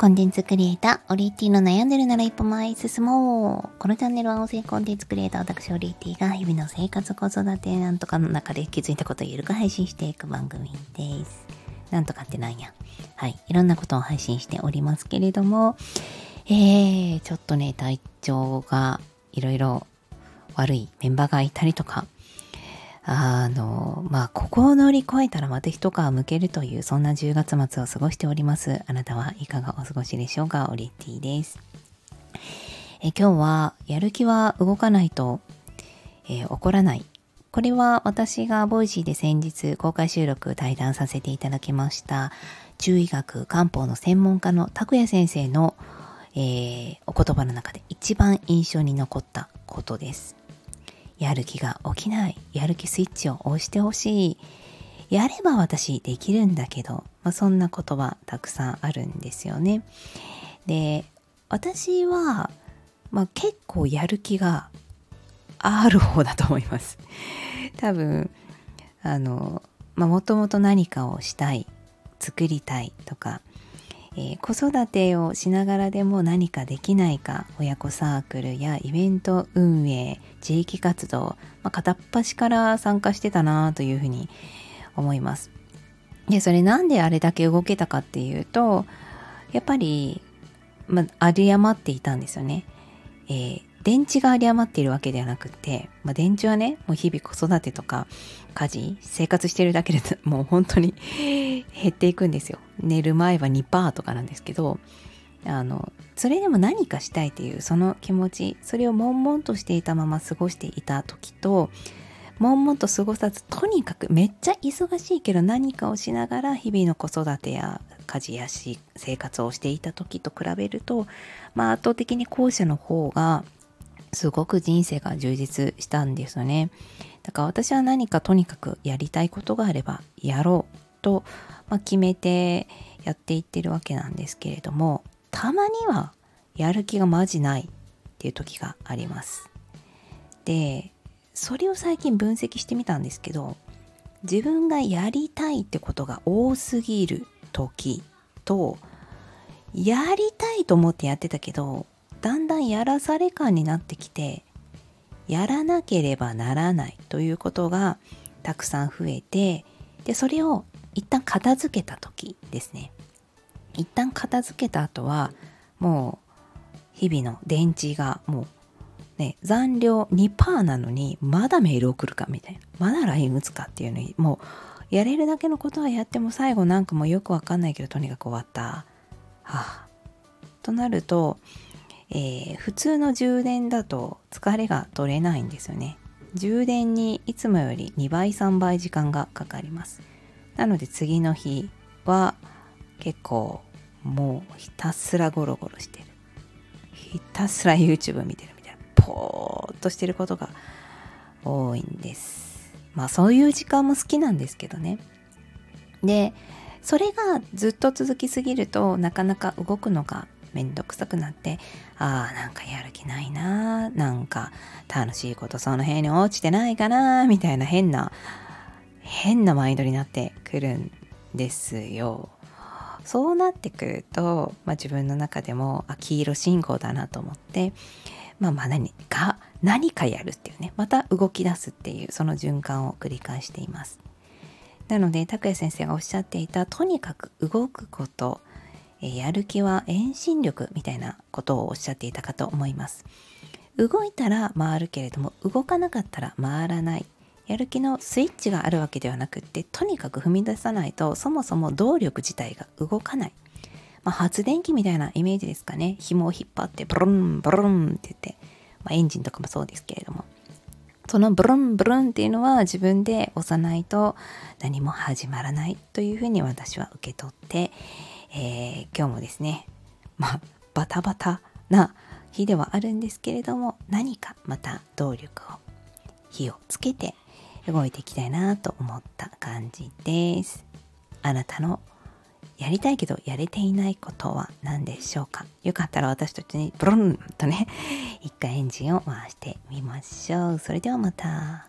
コンテンツクリエイター、オリエティの悩んでるなら一歩前進もう。このチャンネルは音声コンテンツクリエイター、私オリエティが日々の生活、子育てなんとかの中で気づいたことをゆるく配信していく番組です。なんとかってなんや。はい。いろんなことを配信しておりますけれども、えー、ちょっとね、体調がいろいろ悪いメンバーがいたりとか、あの、まあ、ここを乗り越えたらまた一皮むけるという、そんな10月末を過ごしております。あなたはいかがお過ごしでしょうか？オリッティです。え今日は、やる気は動かないと、えー、起こらない。これは私が Voicy で先日公開収録対談させていただきました、中医学漢方の専門家の拓也先生の、えー、お言葉の中で一番印象に残ったことです。やる気が起きない。やる気スイッチを押してほしい。やれば私できるんだけど、まあ、そんな言葉たくさんあるんですよね。で、私は、まあ、結構やる気がある方だと思います。多分、あの、もともと何かをしたい、作りたいとか、えー、子育てをしながらでも何かできないか親子サークルやイベント運営地域活動、まあ、片っ端から参加してたなというふうに思います。でそれなんであれだけ動けたかっていうとやっぱり、まあ、有り余っていたんですよね、えー、電池が有り余っているわけではなくて、まあ、電池はねもう日々子育てとか家事生活してるだけで もう本当に 減っていくんですよ。寝る前は2%とかなんですけどあのそれでも何かしたいっていうその気持ちそれを悶々としていたまま過ごしていた時と悶々と過ごさずとにかくめっちゃ忙しいけど何かをしながら日々の子育てや家事や生活をしていた時と比べると、まあ、圧倒的に後者の方がすごく人生が充実したんですよね。だから私は何かとにかくやりたいことがあればやろうと、まあ、決めてやっていってるわけなんですけれどもたまにはやる気がマジないっていう時があります。でそれを最近分析してみたんですけど自分がやりたいってことが多すぎる時とやりたいと思ってやってたけどだんだんやらされ感になってきてやらなければならないということがたくさん増えてでそれを一旦片付けた時ですね。一旦片付けた後はもう日々の電池がもうね残量2%なのにまだメール送るかみたいな。まだ LINE 打つかっていうのにもうやれるだけのことはやっても最後なんかもうよくわかんないけどとにかく終わった。はあ。となるとえー、普通の充電だと疲れが取れないんですよね。充電にいつもより2倍3倍時間がかかります。なので次の日は結構もうひたすらゴロゴロしてる。ひたすら YouTube 見てるみたいな。ポーっとしてることが多いんです。まあそういう時間も好きなんですけどね。でそれがずっと続きすぎるとなかなか動くのがめんどくさくなってああなんかやる気ないななんか楽しいことその辺に落ちてないかなみたいな変な変なマインドになってくるんですよ。そうなってくると、まあ、自分の中でもあ黄色信号だなと思って、まあ、まあ何か何かやるっていうねまた動き出すっていうその循環を繰り返しています。なので拓也先生がおっしゃっていたとにかく動くことえやる気は遠心力みたいなことをおっしゃっていたかと思います。動いたら回るけれども動かなかったら回らない。やる気のスイッチがあるわけではなくってとにかく踏み出さないとそもそも動力自体が動かない。まあ、発電機みたいなイメージですかね。紐を引っ張ってブルンブルンって言って、まあ、エンジンとかもそうですけれども。そのブルンブルンっていうのは自分で押さないと何も始まらないというふうに私は受け取って、えー、今日もですね、まあ、バタバタな日ではあるんですけれども、何かまた動力を、火をつけて動いていきたいなと思った感じです。あなたのやりたいけどやれていないことは何でしょうか？よかったら私たちにブルンとね、一回エンジンを回してみましょう。それではまた。